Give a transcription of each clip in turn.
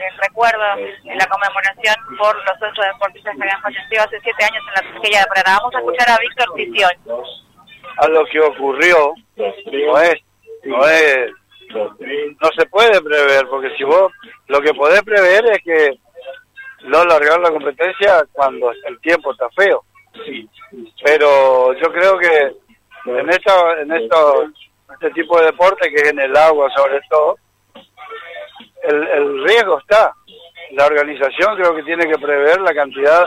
el recuerdo, en la conmemoración por los ocho deportistas que habían fallecido hace siete años en la tragedia de Paraná. Vamos a escuchar a Víctor Ciciol. A lo que ocurrió, no es, no es, no se puede prever, porque si vos, lo que podés prever es que no largar la competencia cuando el tiempo está feo. Pero yo creo que en esta, en esto, este tipo de deporte que es en el agua sobre todo, el, el riesgo está. La organización creo que tiene que prever la cantidad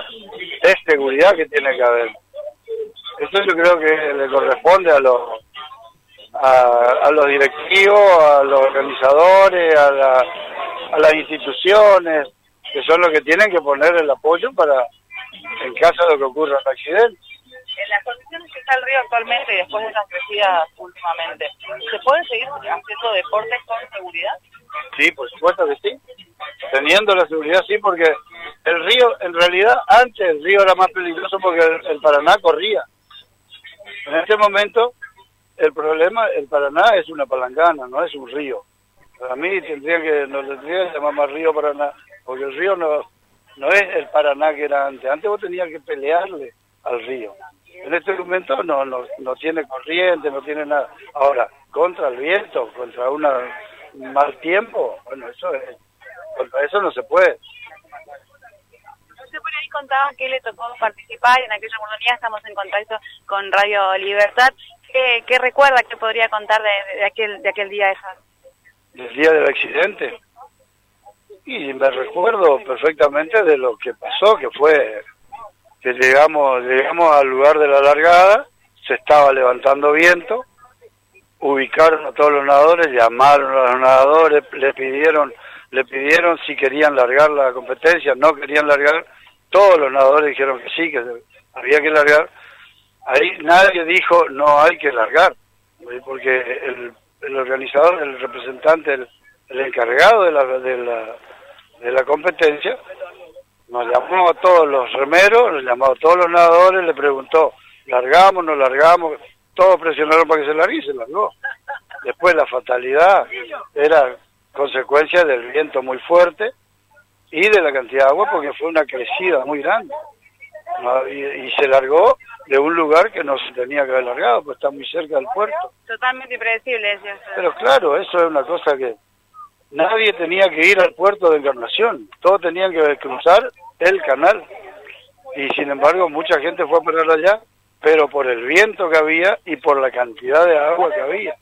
de seguridad que tiene que haber. Eso yo creo que le corresponde a los a, a los directivos, a los organizadores, a, la, a las instituciones, que son los que tienen que poner el apoyo para en caso de que ocurra un accidente. Las condiciones que está el río actualmente y después de las crecidas últimamente, ¿se puede seguir haciendo deportes con seguridad? Sí, por supuesto que sí. Teniendo la seguridad, sí, porque el río, en realidad, antes el río era más peligroso porque el, Paraná corría. En este momento, el problema, el Paraná es una palangana, no es un río. Para mí tendría que, no tendría que llamar más río Paraná, porque el río no, no es el Paraná que era antes. Antes vos tenías que pelearle al río. En este momento no, no, no tiene corriente, no tiene nada. Ahora, contra el viento, contra una, un mal tiempo, bueno, eso es, contra eso no se puede. Usted por ahí contaba que le tocó participar en aquella oportunidad estamos en contacto con Radio Libertad. ¿Qué, qué recuerda, qué podría contar de, de, aquel, de aquel día de esa? ¿Del día del accidente? Y me recuerdo perfectamente de lo que pasó, que fue que llegamos, llegamos al lugar de la largada, se estaba levantando viento, ubicaron a todos los nadadores, llamaron a los nadadores, le pidieron, le pidieron si querían largar la competencia, no querían largar, todos los nadadores dijeron que sí, que había que largar, ahí nadie dijo no hay que largar, porque el, el organizador, el representante, el, el encargado de la, de la, de la competencia, nos llamó a todos los remeros, nos llamó a todos los nadadores, le preguntó, ¿largamos, no largamos? Todos presionaron para que se largue y se largó. Después la fatalidad era consecuencia del viento muy fuerte y de la cantidad de agua porque fue una crecida muy grande. Y, y, se largó de un lugar que no se tenía que haber largado, pues está muy cerca del puerto. Totalmente impredecible. Eso. Pero claro, eso es una cosa que nadie tenía que ir al puerto de Encarnación, todos tenían que cruzar el canal. Y sin embargo mucha gente fue a parar allá, pero por el viento que había y por la cantidad de agua que había.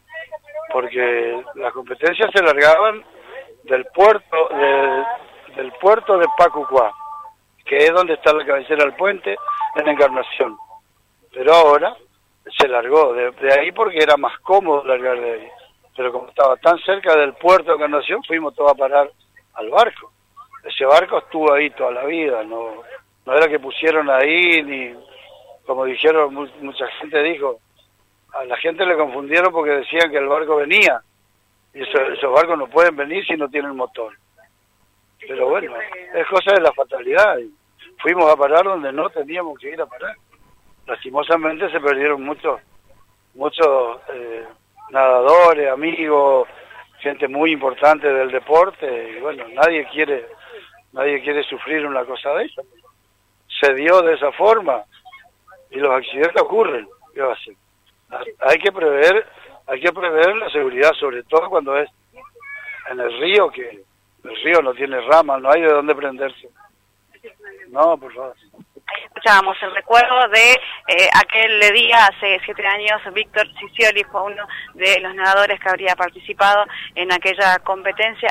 Porque las competencias se largaban del puerto de, del puerto de Pacucuá, que es donde está la cabecera del puente, en Encarnación. Pero ahora se largó de, de ahí porque era más cómodo largar de ahí pero como estaba tan cerca del puerto de Encarnación, fuimos todos a parar al barco. Ese barco estuvo ahí toda la vida, no, no era que pusieron ahí, ni como dijeron, mucha gente dijo, a la gente le confundieron porque decían que el barco venía, y eso, esos barcos no pueden venir si no tienen motor. Pero bueno, es cosa de la fatalidad, fuimos a parar donde no teníamos que ir a parar. Lastimosamente se perdieron muchos, muchos... Eh, nadadores, amigos, gente muy importante del deporte y bueno, nadie quiere nadie quiere sufrir una cosa de esa. Se dio de esa forma y los accidentes ocurren. ¿Qué va? Hay que prever, hay que prever la seguridad, sobre todo cuando es en el río que el río no tiene ramas, no hay de dónde prenderse. No, por favor escuchábamos el recuerdo de eh, aquel día hace siete años, Víctor Cicioli fue uno de los nadadores que habría participado en aquella competencia.